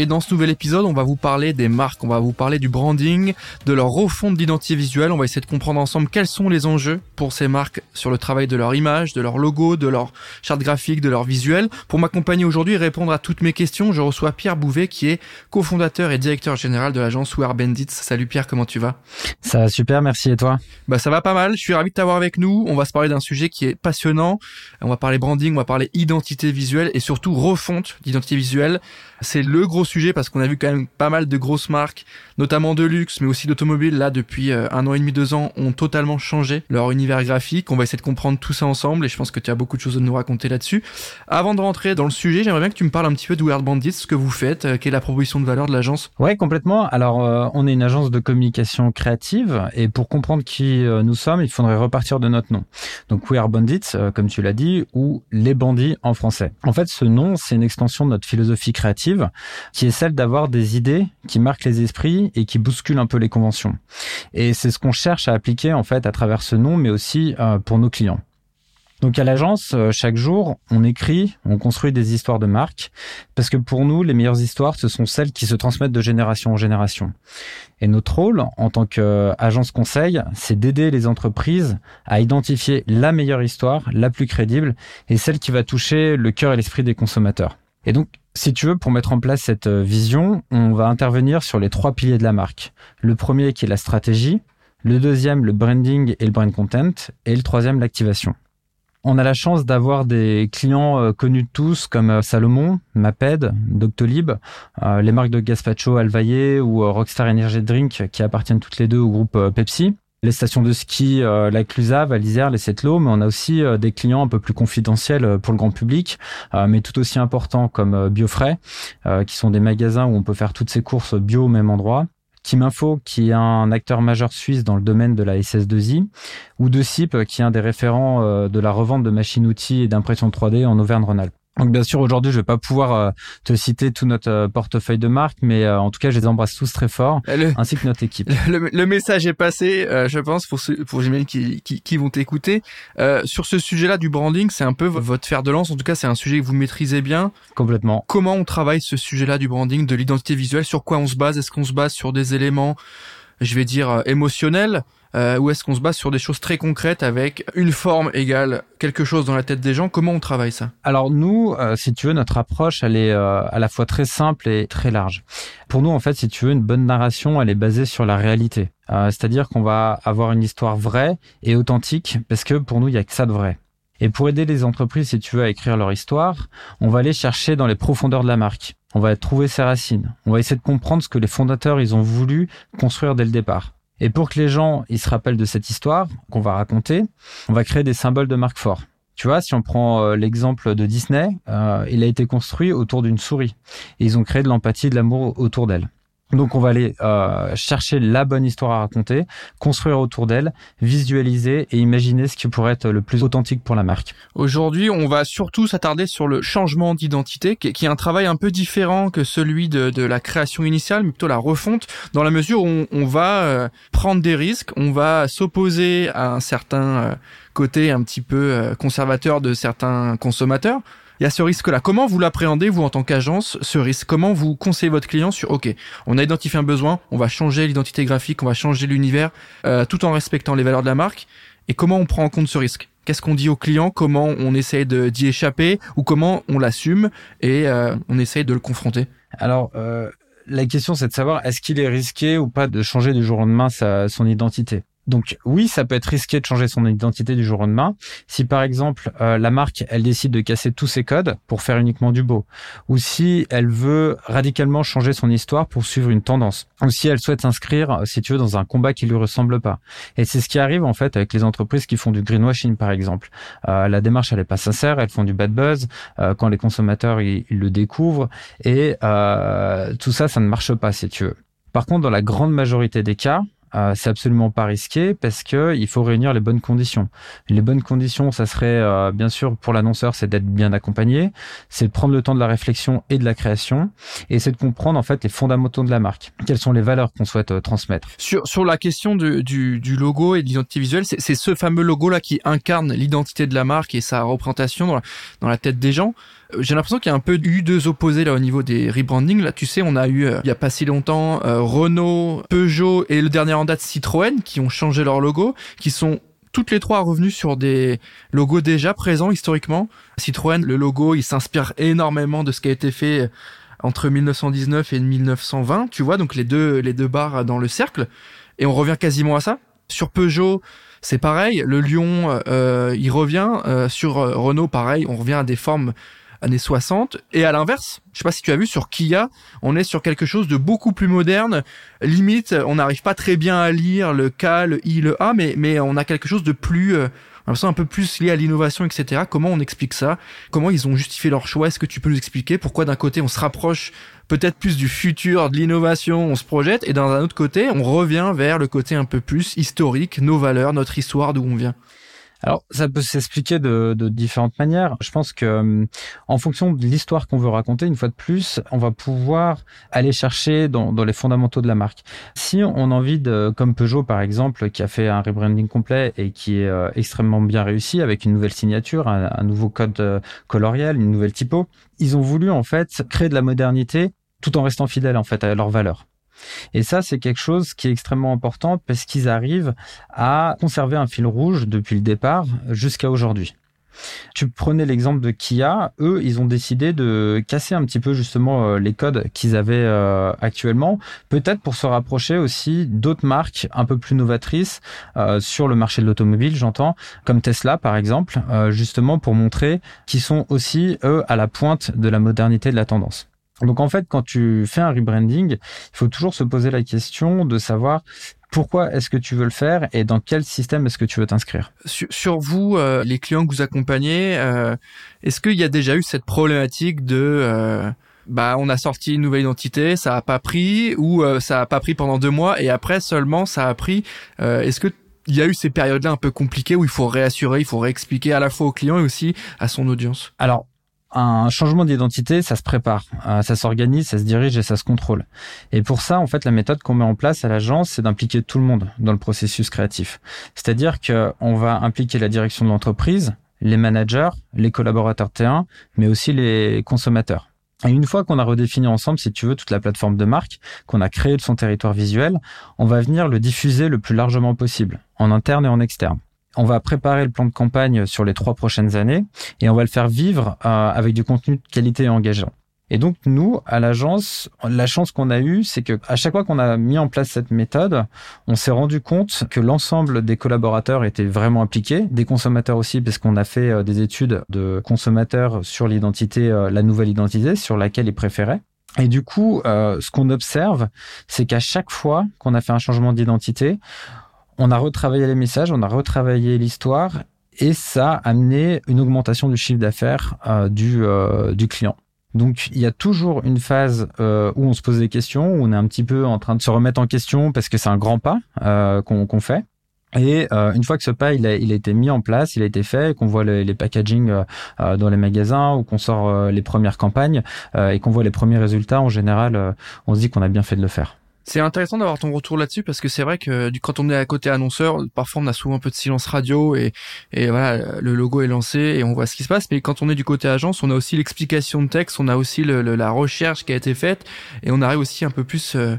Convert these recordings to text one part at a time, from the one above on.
Et dans ce nouvel épisode, on va vous parler des marques, on va vous parler du branding, de leur refonte d'identité visuelle. On va essayer de comprendre ensemble quels sont les enjeux pour ces marques sur le travail de leur image, de leur logo, de leur charte graphique, de leur visuel. Pour m'accompagner aujourd'hui et répondre à toutes mes questions, je reçois Pierre Bouvet qui est cofondateur et directeur général de l'agence Wear Bandits. Salut Pierre, comment tu vas? Ça va super, merci et toi? Bah ça va pas mal. Je suis ravi de t'avoir avec nous. On va se parler d'un sujet qui est passionnant. On va parler branding, on va parler identité visuelle et surtout refonte d'identité visuelle. C'est le gros sujet parce qu'on a vu quand même pas mal de grosses marques, notamment de luxe, mais aussi d'automobile, là depuis euh, un an et demi, deux ans, ont totalement changé leur univers graphique. On va essayer de comprendre tout ça ensemble et je pense que tu as beaucoup de choses à nous raconter là-dessus. Avant de rentrer dans le sujet, j'aimerais bien que tu me parles un petit peu de Weird Bandits, ce que vous faites, euh, quelle est la proposition de valeur de l'agence? Ouais, complètement. Alors, euh, on est une agence de communication créative et pour comprendre qui nous sommes, il faudrait repartir de notre nom. Donc, Weird Bandits, comme tu l'as dit, ou les bandits en français. En fait, ce nom, c'est une extension de notre philosophie créative qui est celle d'avoir des idées qui marquent les esprits et qui bousculent un peu les conventions. Et c'est ce qu'on cherche à appliquer en fait à travers ce nom, mais aussi euh, pour nos clients. Donc à l'agence, euh, chaque jour, on écrit, on construit des histoires de marque, parce que pour nous, les meilleures histoires, ce sont celles qui se transmettent de génération en génération. Et notre rôle, en tant qu'agence conseil, c'est d'aider les entreprises à identifier la meilleure histoire, la plus crédible, et celle qui va toucher le cœur et l'esprit des consommateurs. Et donc, si tu veux, pour mettre en place cette euh, vision, on va intervenir sur les trois piliers de la marque. Le premier qui est la stratégie, le deuxième le branding et le brand content, et le troisième l'activation. On a la chance d'avoir des clients euh, connus de tous comme euh, Salomon, Maped, Doctolib, les marques de Gaspacho, Alvaillé ou Rockstar Energy Drink qui appartiennent toutes les deux au groupe Pepsi les stations de ski, euh, la Clusave, à l'Isère, les Setlo, mais on a aussi euh, des clients un peu plus confidentiels euh, pour le grand public, mais tout aussi importants comme Biofrais, qui sont des magasins où on peut faire toutes ces courses bio au même endroit. Team Info, qui est un acteur majeur suisse dans le domaine de la SS2I, ou de SIP, qui est un des référents de la revente de machines-outils et d'impression 3D en Auvergne-Rhône-Alpes. Donc bien sûr aujourd'hui je vais pas pouvoir euh, te citer tout notre euh, portefeuille de marques, mais euh, en tout cas je les embrasse tous très fort, ainsi que notre équipe. Le, message est passé, je pense pour ceux, pour j'imagine qui, qui, qui, vont t'écouter. sur ce sujet-là du branding, c'est un peu votre fer de lance. En tout cas c'est un sujet que vous maîtrisez bien. Complètement. Comment on travaille ce sujet-là du branding, de l'identité visuelle? Sur quoi on se base? Est-ce qu'on se base sur des éléments, je vais dire émotionnels? Euh, ou est-ce qu'on se base sur des choses très concrètes avec une forme égale quelque chose dans la tête des gens? Comment on travaille ça? Alors nous, euh, si tu veux, notre approche, elle est euh, à la fois très simple et très large. Pour nous, en fait, si tu veux, une bonne narration, elle est basée sur la réalité. Euh, c'est-à-dire qu'on va avoir une histoire vraie et authentique, parce que pour nous, il y a que ça de vrai. Et pour aider les entreprises, si tu veux, à écrire leur histoire, on va aller chercher dans les profondeurs de la marque. On va trouver ses racines. On va essayer de comprendre ce que les fondateurs, ils ont voulu construire dès le départ. Et pour que les gens ils se rappellent de cette histoire qu'on va raconter, on va créer des symboles de marque forts. Tu vois, si on prend euh, l'exemple de Disney, euh, il a été construit autour d'une souris. Et ils ont créé de l'empathie et de l'amour autour d'elle. Donc on va aller euh, chercher la bonne histoire à raconter, construire autour d'elle, visualiser et imaginer ce qui pourrait être le plus authentique pour la marque. Aujourd'hui, on va surtout s'attarder sur le changement d'identité, qui, est un travail un peu différent que celui de, la création initiale, mais plutôt la refonte, dans la mesure où on, va euh, prendre des risques, on va s'opposer à un certain euh, côté un petit peu conservateur de certains consommateurs il y a ce risque-là. Comment vous l'appréhendez, vous, en tant qu'agence, ce risque? Comment vous conseillez votre client sur, OK, on a identifié un besoin, on va changer l'identité graphique, on va changer l'univers, euh, tout en respectant les valeurs de la marque. Et comment on prend en compte ce risque? Qu'est-ce qu'on dit au client? Comment on essaye d'y échapper? Ou comment on l'assume? Et euh, on essaye de le confronter. Alors, euh, la question, c'est de savoir est-ce qu'il est risqué ou pas de changer du jour au lendemain sa, son identité? Donc oui, ça peut être risqué de changer son identité du jour au lendemain. Si par exemple euh, la marque, elle décide de casser tous ses codes pour faire uniquement du beau, ou si elle veut radicalement changer son histoire pour suivre une tendance, ou si elle souhaite s'inscrire, si tu veux, dans un combat qui lui ressemble pas. Et c'est ce qui arrive en fait avec les entreprises qui font du greenwashing par exemple. Euh, la démarche elle est pas sincère, elles font du bad buzz euh, quand les consommateurs ils, ils le découvrent et tout ça, ça ne marche pas si tu veux. Par contre, dans la grande majorité des cas, euh, c'est absolument pas risqué parce que il faut réunir les bonnes conditions. Les bonnes conditions, ça serait euh, bien sûr pour l'annonceur, c'est d'être bien accompagné, c'est de prendre le temps de la réflexion et de la création, et c'est de comprendre en fait les fondamentaux de la marque. Quelles sont les valeurs qu'on souhaite euh, transmettre? Sur sur la question du, du, du logo et de l'identité visuelle, c'est ce fameux logo là qui incarne l'identité de la marque et sa représentation dans la, dans la tête des gens. Euh, j'ai l'impression qu'il y a un peu eu deux opposés là au niveau des rebrandings. Là, tu sais, on a eu euh, il y a pas si longtemps euh, Renault, Peugeot et le dernier en date Citroën qui ont changé leur logo, qui sont toutes les trois revenus sur des logos déjà présents historiquement. Citroën, le logo, il s'inspire énormément de ce qui a été fait entre 1919 et 1920, tu vois, donc les deux les deux barres dans le cercle et on revient quasiment à ça. Sur Peugeot, c'est pareil, le lion euh, il revient sur Renault pareil, on revient à des formes années 60. Et à l'inverse, je sais pas si tu as vu sur Kia, on est sur quelque chose de beaucoup plus moderne. Limite, on n'arrive pas très bien à lire le K, le I, le A, mais, mais on a quelque chose de plus, euh, un peu plus lié à l'innovation, etc. Comment on explique ça? Comment ils ont justifié leur choix? Est-ce que tu peux nous expliquer pourquoi d'un côté on se rapproche peut-être plus du futur, de l'innovation, on se projette, et d'un autre côté on revient vers le côté un peu plus historique, nos valeurs, notre histoire, d'où on vient? Alors, ça peut s'expliquer de, de, différentes manières. Je pense que, euh, en fonction de l'histoire qu'on veut raconter, une fois de plus, on va pouvoir aller chercher dans, dans, les fondamentaux de la marque. Si on a envie de, comme Peugeot par exemple, qui a fait un rebranding complet et qui est euh, extrêmement bien réussi avec une nouvelle signature, un, un nouveau code euh, coloriel, une nouvelle typo, ils ont voulu en fait créer de la modernité tout en restant fidèles en fait à leurs valeurs. Et ça, c'est quelque chose qui est extrêmement important parce qu'ils arrivent à conserver un fil rouge depuis le départ jusqu'à aujourd'hui. Tu prenais l'exemple de Kia, eux, ils ont décidé de casser un petit peu justement euh, les codes qu'ils avaient euh, actuellement, peut-être pour se rapprocher aussi d'autres marques un peu plus novatrices euh, sur le marché de l'automobile, j'entends, comme Tesla par exemple, justement pour montrer qu'ils sont aussi eux à la pointe de la modernité de la tendance. Donc en fait, quand tu fais un rebranding, il faut toujours se poser la question de savoir pourquoi est-ce que tu veux le faire et dans quel système est-ce que tu veux t'inscrire sur, vous, euh, les clients que vous accompagnez, euh, est-ce qu'il y a déjà eu cette problématique de euh, bah on a sorti une nouvelle identité, ça a pas pris ou ça a pas pris pendant deux mois et après seulement ça a pris. est-ce que il y a eu ces périodes-là un peu compliquées où il faut réassurer, il faut réexpliquer à la fois au client et aussi à son audience? Alors un changement d'identité, ça se prépare, euh, ça s'organise, ça se dirige et ça se contrôle. Et pour ça, en fait, la méthode qu'on met en place à l'agence, c'est d'impliquer tout le monde dans le processus créatif. C'est-à-dire qu'on va impliquer la direction de l'entreprise, les managers, les collaborateurs T1, mais aussi les consommateurs. Et une fois qu'on a redéfini ensemble, si tu veux, toute la plateforme de marque, qu'on a créé de son territoire visuel, on va venir le diffuser le plus largement possible, en interne et en externe on va préparer le plan de campagne sur les trois prochaines années et on va le faire vivre euh, avec du contenu de qualité et engageant. Et donc nous, à l'agence, la chance qu'on a eue, c'est que à chaque fois qu'on a mis en place cette méthode, on s'est rendu compte que l'ensemble des collaborateurs étaient vraiment impliqués, des consommateurs aussi, parce qu'on a fait euh, des études de consommateurs sur l'identité, euh, la nouvelle identité, sur laquelle ils préféraient. Et du coup, ce qu'on observe, c'est qu'à chaque fois qu'on a fait un changement d'identité, on a retravaillé les messages, on a retravaillé l'histoire et ça a amené une augmentation du chiffre d'affaires euh, du, euh, du client. Donc il y a toujours une phase euh, où on se pose des questions, où on est un petit peu en train de se remettre en question parce que c'est un grand pas qu'on fait. Et une fois que ce pas il a, il a été mis en place, il a été fait, qu'on voit les, les packaging dans les magasins ou qu'on sort les premières campagnes et qu'on voit les premiers résultats, en général, on se dit qu'on a bien fait de le faire. C'est intéressant d'avoir ton retour là-dessus parce que c'est vrai que quand on est à côté annonceur, parfois on a souvent un peu de silence radio et, et voilà, le logo est lancé et on voit ce qui se passe. Mais quand on est du côté agence, on a aussi l'explication de texte, on a aussi le, la recherche qui a été faite et on arrive aussi un peu plus euh,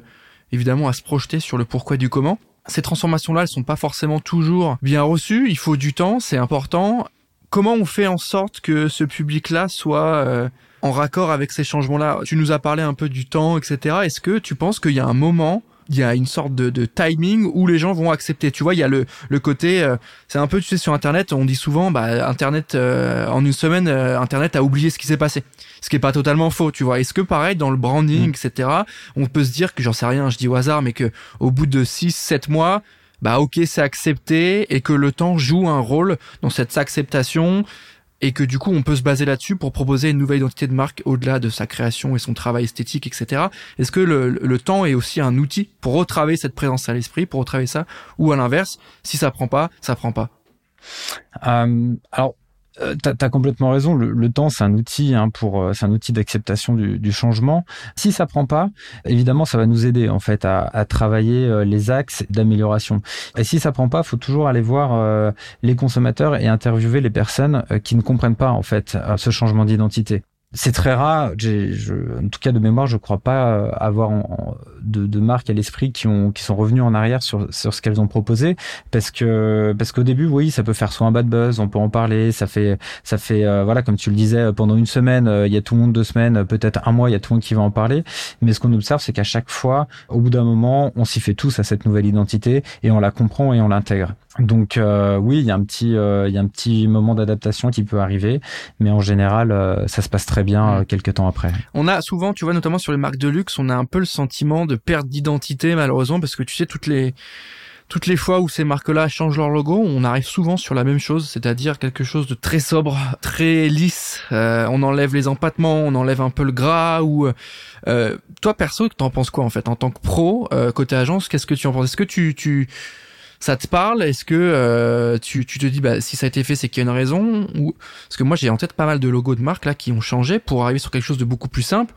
évidemment à se projeter sur le pourquoi du comment. Ces transformations-là, elles sont pas forcément toujours bien reçues. Il faut du temps, c'est important. Comment on fait en sorte que ce public-là soit euh, en raccord avec ces changements-là. Tu nous as parlé un peu du temps, etc. Est-ce que tu penses qu'il y a un moment il y a une sorte de, de, timing où les gens vont accepter? Tu vois, il y a le, le côté, euh, c'est un peu, tu sais, sur Internet, on dit souvent, bah, Internet, euh, en une semaine, euh, Internet a oublié ce qui s'est passé. Ce qui est pas totalement faux, tu vois. Est-ce que pareil, dans le branding, mm. etc., on peut se dire que j'en sais rien, je dis au hasard, mais que au bout de 6, 7 mois, bah, ok, c'est accepté et que le temps joue un rôle dans cette acceptation et que du coup on peut se baser là-dessus pour proposer une nouvelle identité de marque au-delà de sa création et son travail esthétique, etc. Est-ce que le, le, temps est aussi un outil pour retravailler cette présence à l'esprit, pour retravailler ça, ou à l'inverse, si ça prend pas, ça prend pas? Euh, Alors euh, T'as as complètement raison. Le, temps, c'est un outil hein, pour, euh, c'est un outil d'acceptation du, du, changement. Si ça prend pas, évidemment, ça va nous aider en fait à, à travailler euh, les axes d'amélioration. Et si ça prend pas, faut toujours aller voir les consommateurs et interviewer les personnes qui ne comprennent pas en fait ce changement d'identité c'est très rare. En tout cas, de mémoire, je crois pas euh, avoir de, marques à l'esprit qui ont qui sont revenus en arrière sur ce qu'elles ont proposé, parce que parce qu'au début, oui, ça peut faire soit un bad buzz, on peut en parler, ça fait ça fait euh, voilà, comme tu le disais, pendant une semaine, euh, il y a tout le monde deux semaines, peut-être un mois, il y a tout le monde qui va en parler. Mais ce qu'on observe, c'est qu'à chaque fois, au bout d'un moment, on s'y fait tous à cette nouvelle identité et on la comprend et on l'intègre. Donc euh, oui, il y a un petit, euh, il y a un petit moment d'adaptation qui peut arriver, mais en général, euh, ça se passe très bien quelques temps après. On a souvent, tu vois, notamment sur les marques de luxe, on a un peu le sentiment de perte d'identité malheureusement parce que tu sais toutes les toutes les fois où ces marques-là changent leur logo, on arrive souvent sur la même chose, c'est-à-dire quelque chose de très sobre, très lisse. on enlève les empattements, on enlève un peu le gras. Ou toi perso, t'en penses quoi en fait? En tant que pro côté agence Qu'est-ce que tu en penses? Est-ce que tu tu ça te parle? Est-ce que euh, tu, tu, te dis bah si ça a été fait c'est qu'il y a une raison? Ou parce que moi j'ai en tête pas mal de logos de marques là qui ont changé pour arriver sur quelque chose de beaucoup plus simple.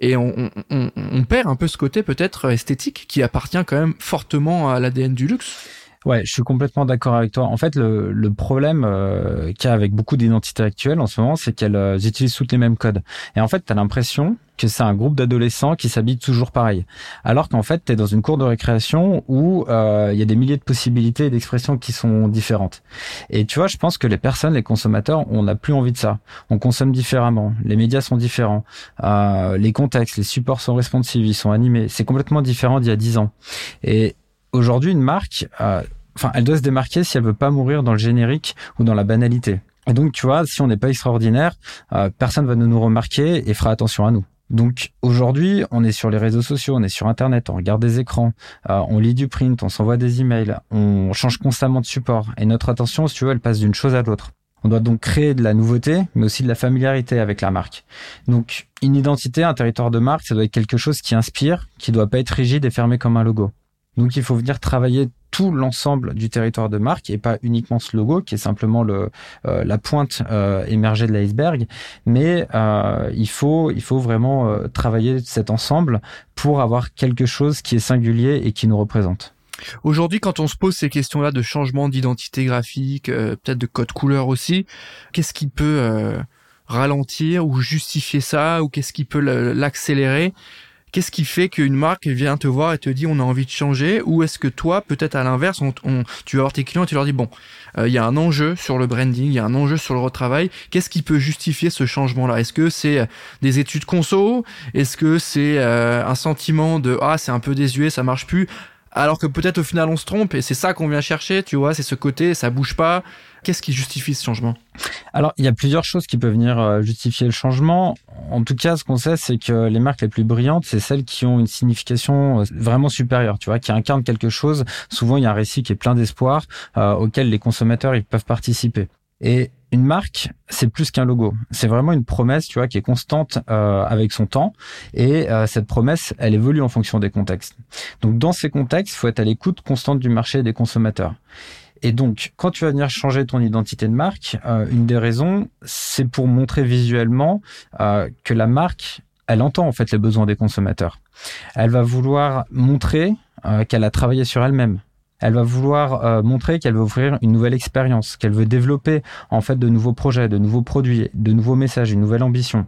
Et on, on, on perd un peu ce côté peut-être esthétique qui appartient quand même fortement à l'ADN du luxe. Ouais, je suis complètement d'accord avec toi. En fait, le, le problème euh, qu'il y a avec beaucoup d'identités actuelles en ce moment, c'est qu'elles euh, utilisent toutes les mêmes codes. Et en fait, tu as l'impression que c'est un groupe d'adolescents qui s'habillent toujours pareil. Alors qu'en fait, tu es dans une cour de récréation où euh, il y a des milliers de possibilités et d'expressions qui sont différentes. Et tu vois, je pense que les personnes, les consommateurs, on n'a plus envie de ça. On consomme différemment. Les médias sont différents. Euh, les contextes, les supports sont responsives, ils sont animés. C'est complètement différent d'il y a dix ans. Et aujourd'hui, une marque, euh, enfin, elle doit se démarquer si elle veut pas mourir dans le générique ou dans la banalité. Et donc, tu vois, si on n'est pas extraordinaire, euh, personne va nous remarquer et fera attention à nous. Donc aujourd'hui, on est sur les réseaux sociaux, on est sur Internet, on regarde des écrans, euh, on lit du print, on s'envoie des emails, on change constamment de support. Et notre attention, si tu veux, elle passe d'une chose à l'autre. On doit donc créer de la nouveauté, mais aussi de la familiarité avec la marque. Donc une identité, un territoire de marque, ça doit être quelque chose qui inspire, qui doit pas être rigide et fermé comme un logo. Donc il faut venir travailler tout l'ensemble du territoire de marque et pas uniquement ce logo qui est simplement le euh, la pointe euh, émergée de l'iceberg, mais euh, il faut il faut vraiment euh, travailler cet ensemble pour avoir quelque chose qui est singulier et qui nous représente. Aujourd'hui, quand on se pose ces questions-là de changement d'identité graphique, peut-être de code couleur aussi, qu'est-ce qui peut ralentir ou justifier ça ou qu'est-ce qui peut l'accélérer? Qu'est-ce qui fait qu'une marque vient te voir et te dit on a envie de changer? Ou est-ce que toi, peut-être à l'inverse, tu vas voir tes clients et tu leur dis bon, euh, il y a un enjeu sur le branding, il y a un enjeu sur le retravail. Qu'est-ce qui peut justifier ce changement-là? Est-ce que c'est euh, des études conso? Est-ce que c'est euh, un sentiment de ah c'est un peu désuet, ça marche plus? Alors que peut-être au final on se trompe et c'est ça qu'on vient chercher, tu vois, c'est ce côté, ça bouge pas. Qu'est-ce qui justifie ce changement? Alors, il y a plusieurs choses qui peuvent venir euh, justifier le changement. En tout cas, ce qu'on sait, c'est que les marques les plus brillantes, c'est celles qui ont une signification euh, vraiment supérieure, tu vois, qui incarnent quelque chose. Souvent, il y a un récit qui est plein d'espoir euh, auquel les consommateurs ils peuvent participer. Et une marque, c'est plus qu'un logo. C'est vraiment une promesse, tu vois, qui est constante euh, avec son temps. Et euh, cette promesse, elle évolue en fonction des contextes. Donc, dans ces contextes, il faut être à l'écoute constante du marché et des consommateurs. Et donc, quand tu vas venir changer ton identité de marque, euh, une des raisons, c'est pour montrer visuellement que la marque, elle entend en fait les besoins des consommateurs. Elle va vouloir montrer qu'elle a travaillé sur elle-même, elle va vouloir euh, montrer qu'elle veut offrir une nouvelle expérience, qu'elle veut développer en fait de nouveaux projets, de nouveaux produits, de nouveaux messages, une nouvelle ambition.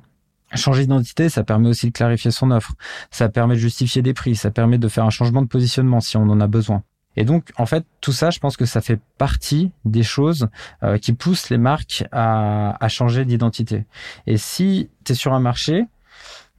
Changer d'identité, ça permet aussi de clarifier son offre, ça permet de justifier des prix, ça permet de faire un changement de positionnement si on en a besoin. Et donc, en fait, tout ça, je pense que ça fait partie des choses euh, qui poussent les marques à, à changer d'identité. Et si tu es sur un marché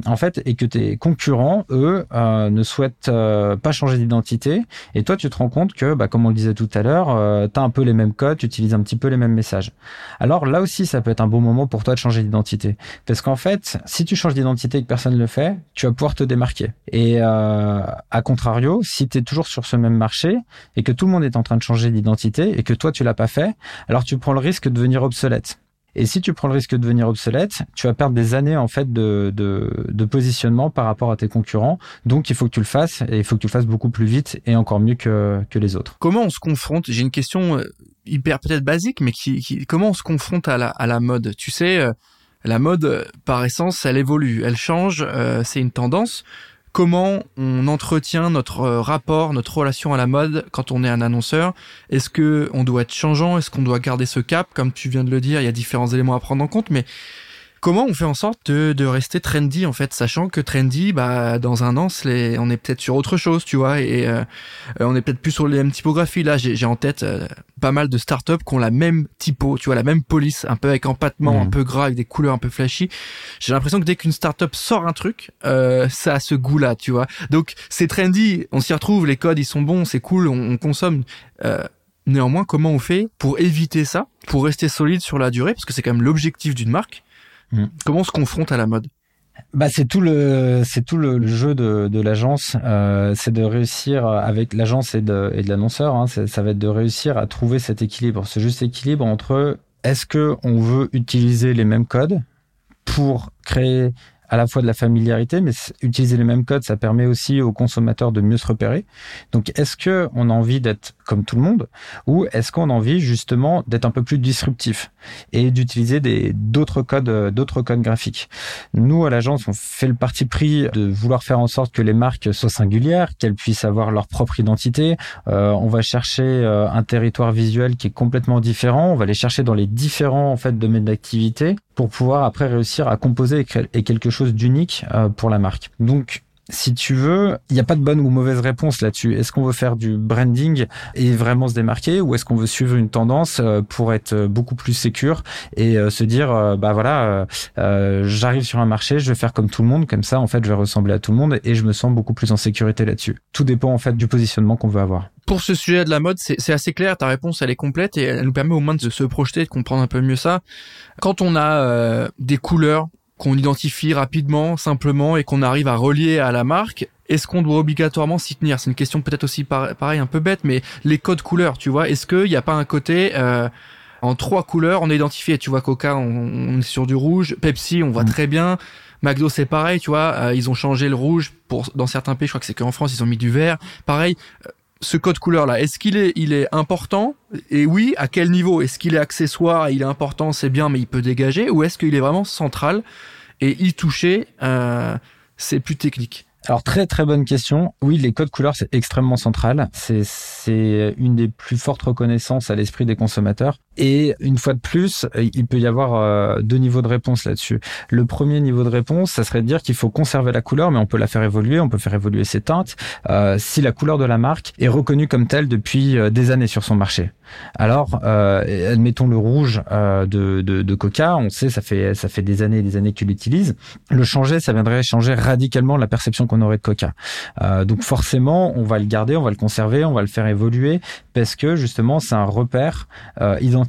en fait, et que tes concurrents, eux, euh, ne souhaitent euh, pas changer d'identité. Et toi, tu te rends compte que, bah, comme on le disait tout à l'heure, euh, tu un peu les mêmes codes, tu utilises un petit peu les mêmes messages. Alors là aussi, ça peut être un bon moment pour toi de changer d'identité. Parce qu'en fait, si tu changes d'identité et que personne ne le fait, tu vas pouvoir te démarquer. Et à contrario, si tu es toujours sur ce même marché et que tout le monde est en train de changer d'identité et que toi, tu l'as pas fait, alors tu prends le risque de devenir obsolète. Et si tu prends le risque de devenir obsolète, tu vas perdre des années en fait de, de, de positionnement par rapport à tes concurrents. Donc il faut que tu le fasses et il faut que tu le fasses beaucoup plus vite et encore mieux que, que les autres. Comment on se confronte J'ai une question euh, hyper peut-être basique, mais qui, qui, comment on se confronte à la, à la mode? Tu sais, euh, la mode, par essence, elle évolue, elle change, euh, c'est une tendance comment on entretient notre euh, rapport, notre relation à la mode quand on est un annonceur. Est-ce que on doit être changeant? Est-ce qu'on doit garder ce cap? Comme tu viens de le dire, il y a différents éléments à prendre en compte, mais Comment on fait en sorte de, rester trendy en fait, sachant que trendy, bah dans un an, on est peut-être sur autre chose, tu vois, et euh, on est peut-être plus sur les mêmes typographies. Là, j'ai en tête euh, pas mal de startups qui ont la même typo, tu vois, la même police, un peu avec empattement, un mmh. peu gras, avec des couleurs un peu flashy. J'ai l'impression que dès qu'une startup sort un truc, euh, ça a ce goût-là, tu vois. Donc c'est trendy, on s'y retrouve, les codes ils sont bons, c'est cool, on, on consomme. Euh, Néanmoins, comment on fait pour éviter ça, pour rester solide sur la durée, parce que c'est quand même l'objectif d'une marque Mm. Comment on se confronte à la mode? Bah c'est tout le c'est tout le, jeu de, de l'agence. Euh, c'est de réussir avec l'agence et de, et de l'annonceur hein, ça va être de réussir à trouver cet équilibre. Ce juste équilibre entre est-ce que on veut utiliser les mêmes codes pour créer à la fois de la familiarité, mais utiliser les mêmes codes, ça permet aussi aux consommateurs de mieux se repérer. Donc, est-ce que on a envie d'être comme tout le monde, ou est-ce qu'on a envie justement d'être un peu plus disruptif et d'utiliser des d'autres codes, d'autres codes graphiques? Nous, à l'agence, on fait le parti pris de vouloir faire en sorte que les marques soient singulières, qu'elles puissent avoir leur propre identité. Euh, on va chercher euh, un territoire visuel qui est complètement différent. On va les chercher dans les différents en fait domaines d'activité pour pouvoir après réussir à composer et quelque chose d'unique euh, pour la marque. Donc si tu veux, il n'y a pas de bonne ou mauvaise réponse là-dessus. Est-ce qu'on veut faire du branding et vraiment se démarquer ou est-ce qu'on veut suivre une tendance euh, pour être beaucoup plus sécure et euh, se dire bah voilà, j'arrive sur un marché, je vais faire comme tout le monde, comme ça en fait je vais ressembler à tout le monde et je me sens beaucoup plus en sécurité là-dessus. Tout dépend en fait du positionnement qu'on veut avoir. Pour ce sujet de la mode, c'est assez clair, ta réponse elle est complète et elle nous permet au moins de se projeter, de comprendre un peu mieux ça. Quand on a des couleurs qu'on identifie rapidement, simplement, et qu'on arrive à relier à la marque, est-ce qu'on doit obligatoirement s'y tenir? C'est une question peut-être aussi pareil, un peu bête, mais les codes couleurs, tu vois, est-ce qu'il n'y a pas un côté euh, en trois couleurs, on est identifié, tu vois, Coca, on, est sur du rouge, Pepsi, on voit mm. très bien, McDo c'est pareil, tu vois, euh, ils ont changé le rouge pour dans certains pays, je crois que c'est qu'en France ils ont mis du vert, pareil. Euh, ce code couleur là, est-ce qu'il est, il est important? Et oui, à quel niveau? Est-ce qu'il est accessoire Il est important, c'est bien, mais il peut dégager Ou est-ce qu'il est vraiment central? Et y toucher, euh, c'est plus technique alors très très bonne question. Oui, les codes couleurs c'est extrêmement central. C'est c'est une des plus fortes reconnaissances à l'esprit des consommateurs. Et une fois de plus, il peut y avoir euh, deux niveaux de réponse là-dessus. Le premier niveau de réponse, ça serait de dire qu'il faut conserver la couleur, mais on peut la faire évoluer, on peut faire évoluer ses teintes, euh, si la couleur de la marque est reconnue comme telle depuis euh, des années sur son marché. Alors, euh, admettons le rouge euh, de, de, de, Coca, on sait ça fait ça fait des années et des années qu'il l'utilise. Le changer, ça viendrait changer radicalement la perception qu'on aurait de Coca. Euh, donc forcément, on va le garder, on va le conserver, on va le faire évoluer parce que justement, c'est un repère identifié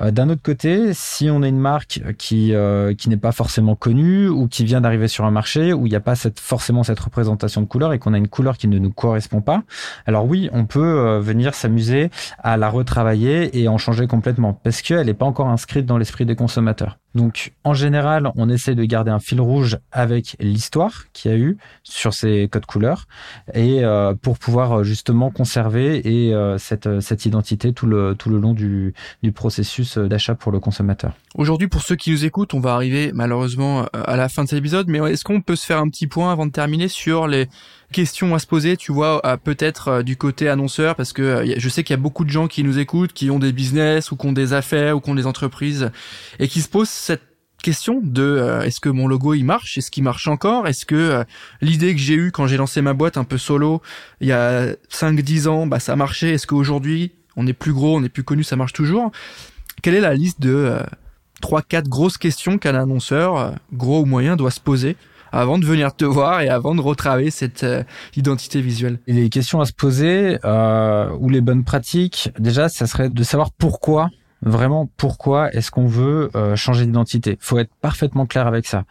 euh, d'un autre côté, si on est une marque qui euh, qui n'est pas forcément connue ou qui vient d'arriver sur un marché où il n'y a pas forcément cette représentation de couleur et qu'on a une couleur qui ne nous correspond pas, alors oui, on peut euh, venir s'amuser à la retravailler et en changer complètement parce qu'elle n'est pas encore inscrite dans l'esprit des consommateurs. Donc, en général, on essaie de garder un fil rouge avec l'histoire qu'il y a eu sur ces codes couleurs et euh, pour pouvoir euh, justement conserver et euh, cette, identité tout le, long du processus d'achat pour le consommateur. Aujourd'hui, pour ceux qui nous écoutent, on va arriver malheureusement à la fin de cet épisode, mais est-ce qu'on peut se faire un petit point avant de terminer sur les questions à se poser, tu vois, peut-être du côté annonceur, parce que je sais qu'il y a beaucoup de gens qui nous écoutent, qui ont des business ou qui ont des affaires ou qui ont des entreprises et qui se posent cette question de euh, est-ce que mon logo il marche? Est-ce qu'il marche encore? Est-ce que euh, l'idée que j'ai eue quand j'ai lancé ma boîte un peu solo il y a 5-10 ans, bah ça marchait. Est-ce qu'aujourd'hui on est plus gros, on est plus connu, ça marche toujours? Quelle est la liste de euh, trois, 4 quatre grosses questions qu'un annonceur, gros ou moyen, doit se poser avant de venir te voir et avant de retravailler cette identité visuelle Les questions à se poser ou les bonnes pratiques, déjà, ça serait de savoir pourquoi vraiment pourquoi est-ce qu'on veut euh, changer d'identité. Faut être parfaitement clair avec ça.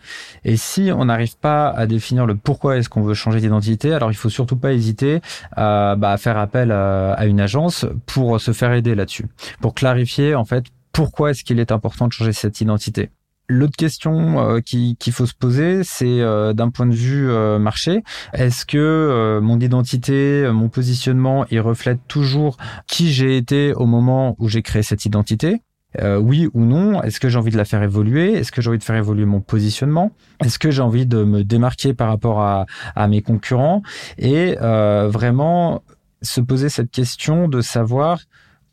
Et si on n'arrive pas à définir le pourquoi est-ce qu'on veut changer d'identité, alors il faut surtout pas hésiter à, bah, à faire appel à, à, une agence pour se faire aider là-dessus, pour clarifier en fait pourquoi est-ce qu'il est important de changer cette identité L'autre question euh, qu'il faut se poser, c'est euh, d'un point de vue euh, marché, est-ce que mon identité, mon positionnement, il reflète toujours qui j'ai été au moment où j'ai créé cette identité? Oui ou non? Est-ce que j'ai envie de la faire évoluer? Est-ce que j'ai envie de faire évoluer mon positionnement? Est-ce que j'ai envie de me démarquer par rapport à, à mes concurrents? Et vraiment se poser cette question de savoir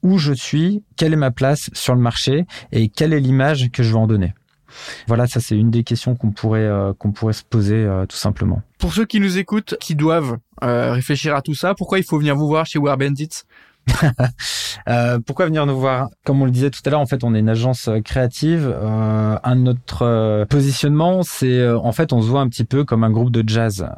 où je suis, quelle est ma place sur le marché et quelle est l'image que je veux en donner. Voilà, ça c'est une des questions qu'on pourrait euh, qu'on pourrait se poser euh, tout simplement. Pour ceux qui nous écoutent, qui doivent euh, réfléchir à tout ça, pourquoi il faut venir vous voir chez Where Bandits euh, pourquoi venir nous voir? Comme on le disait tout à l'heure, en fait, on est une agence euh, créative. Euh, un de notre euh, positionnement, c'est en fait, on se voit un petit peu comme un groupe de jazz.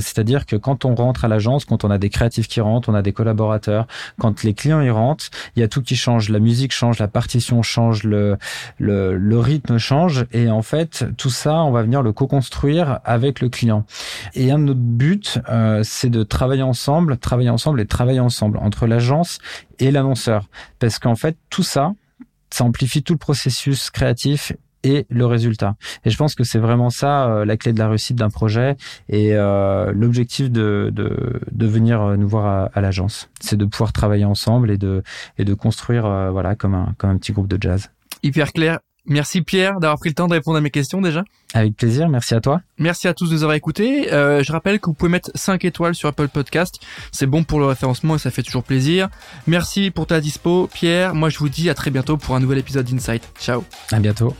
C'est-à-dire que quand on rentre à l'agence, quand on a des créatifs qui rentrent, on a des collaborateurs, quand les clients y rentrent, il y a tout qui change. La musique change, la partition change, le, le, le rythme change. Et en fait, tout ça, on va venir le co-construire avec le client. Et un de nos buts, c'est de travailler ensemble, travailler ensemble et travailler ensemble entre l'agence et l'annonceur. Parce qu'en fait, tout ça, ça amplifie tout le processus créatif et le résultat. Et je pense que c'est vraiment ça euh, la clé de la réussite d'un projet et euh, l'objectif de, venir euh, nous voir à, l'agence. C'est de pouvoir travailler ensemble et de, et de construire voilà comme un, comme un petit groupe de jazz. Hyper clair. Merci Pierre d'avoir pris le temps de répondre à mes questions déjà. Avec plaisir, merci à toi. Merci à tous de nous avoir écoutés. Euh, je rappelle que vous pouvez mettre 5 étoiles sur Apple Podcast. C'est bon pour le référencement et ça fait toujours plaisir. Merci pour ta dispo Pierre. Moi je vous dis à très bientôt pour un nouvel épisode d'Insight. Ciao. À bientôt.